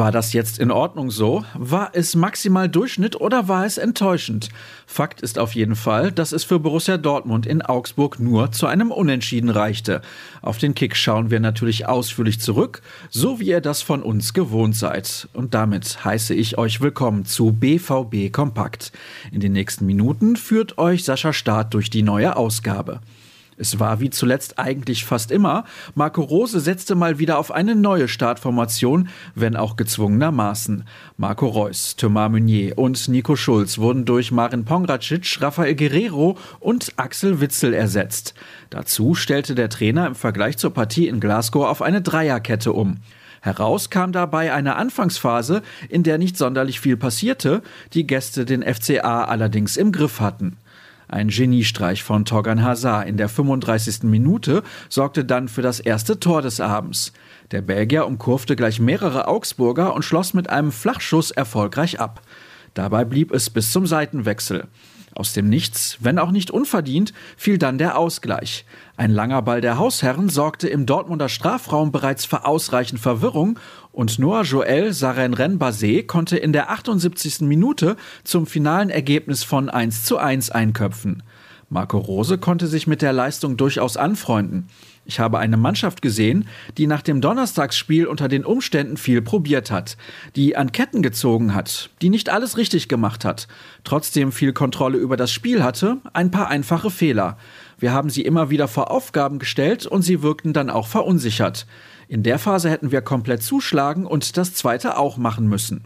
War das jetzt in Ordnung so? War es maximal Durchschnitt oder war es enttäuschend? Fakt ist auf jeden Fall, dass es für Borussia Dortmund in Augsburg nur zu einem Unentschieden reichte. Auf den Kick schauen wir natürlich ausführlich zurück, so wie ihr das von uns gewohnt seid. Und damit heiße ich euch willkommen zu BVB Kompakt. In den nächsten Minuten führt euch Sascha Staat durch die neue Ausgabe. Es war wie zuletzt eigentlich fast immer. Marco Rose setzte mal wieder auf eine neue Startformation, wenn auch gezwungenermaßen. Marco Reus, Thomas Meunier und Nico Schulz wurden durch Marin Pongracic, Rafael Guerrero und Axel Witzel ersetzt. Dazu stellte der Trainer im Vergleich zur Partie in Glasgow auf eine Dreierkette um. Heraus kam dabei eine Anfangsphase, in der nicht sonderlich viel passierte, die Gäste den FCA allerdings im Griff hatten. Ein Geniestreich von Torgan Hazard in der 35. Minute sorgte dann für das erste Tor des Abends. Der Belgier umkurfte gleich mehrere Augsburger und schloss mit einem Flachschuss erfolgreich ab. Dabei blieb es bis zum Seitenwechsel. Aus dem Nichts, wenn auch nicht unverdient, fiel dann der Ausgleich. Ein langer Ball der Hausherren sorgte im Dortmunder Strafraum bereits für ausreichend Verwirrung und Noah Joel Sarenren Basé konnte in der 78. Minute zum finalen Ergebnis von 1 zu 1 einköpfen. Marco Rose konnte sich mit der Leistung durchaus anfreunden. Ich habe eine Mannschaft gesehen, die nach dem Donnerstagsspiel unter den Umständen viel probiert hat, die an Ketten gezogen hat, die nicht alles richtig gemacht hat, trotzdem viel Kontrolle über das Spiel hatte, ein paar einfache Fehler. Wir haben sie immer wieder vor Aufgaben gestellt und sie wirkten dann auch verunsichert. In der Phase hätten wir komplett zuschlagen und das zweite auch machen müssen.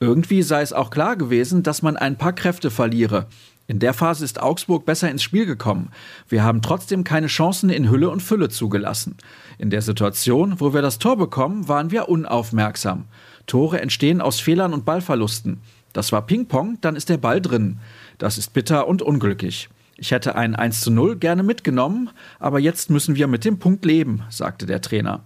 Irgendwie sei es auch klar gewesen, dass man ein paar Kräfte verliere. In der Phase ist Augsburg besser ins Spiel gekommen. Wir haben trotzdem keine Chancen in Hülle und Fülle zugelassen. In der Situation, wo wir das Tor bekommen, waren wir unaufmerksam. Tore entstehen aus Fehlern und Ballverlusten. Das war Ping-Pong, dann ist der Ball drin. Das ist bitter und unglücklich. Ich hätte ein 1 zu 0 gerne mitgenommen, aber jetzt müssen wir mit dem Punkt leben, sagte der Trainer.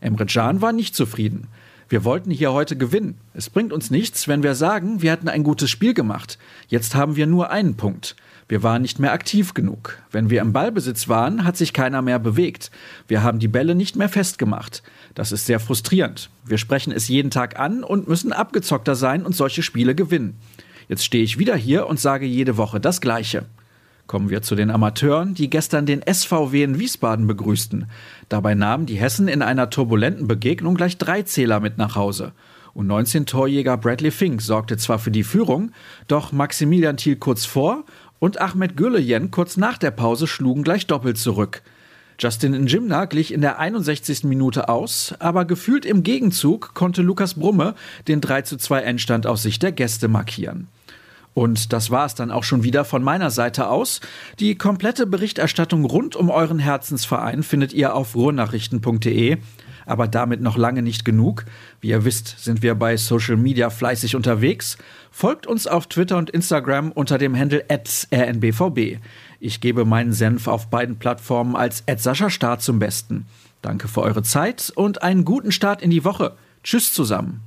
Emre Can war nicht zufrieden. Wir wollten hier heute gewinnen. Es bringt uns nichts, wenn wir sagen, wir hatten ein gutes Spiel gemacht. Jetzt haben wir nur einen Punkt. Wir waren nicht mehr aktiv genug. Wenn wir im Ballbesitz waren, hat sich keiner mehr bewegt. Wir haben die Bälle nicht mehr festgemacht. Das ist sehr frustrierend. Wir sprechen es jeden Tag an und müssen abgezockter sein und solche Spiele gewinnen. Jetzt stehe ich wieder hier und sage jede Woche das Gleiche. Kommen wir zu den Amateuren, die gestern den SVW in Wiesbaden begrüßten. Dabei nahmen die Hessen in einer turbulenten Begegnung gleich drei Zähler mit nach Hause. Und 19-Torjäger Bradley Fink sorgte zwar für die Führung, doch Maximilian Thiel kurz vor und Ahmed Güllejen kurz nach der Pause schlugen gleich doppelt zurück. Justin Njimna glich in der 61. Minute aus, aber gefühlt im Gegenzug konnte Lukas Brumme den 3 zu 2 Endstand aus Sicht der Gäste markieren. Und das war es dann auch schon wieder von meiner Seite aus. Die komplette Berichterstattung rund um euren Herzensverein findet ihr auf ruhrnachrichten.de. Aber damit noch lange nicht genug. Wie ihr wisst, sind wir bei Social Media fleißig unterwegs. Folgt uns auf Twitter und Instagram unter dem Handle rnbvb. Ich gebe meinen Senf auf beiden Plattformen als Sascha Start zum Besten. Danke für eure Zeit und einen guten Start in die Woche. Tschüss zusammen.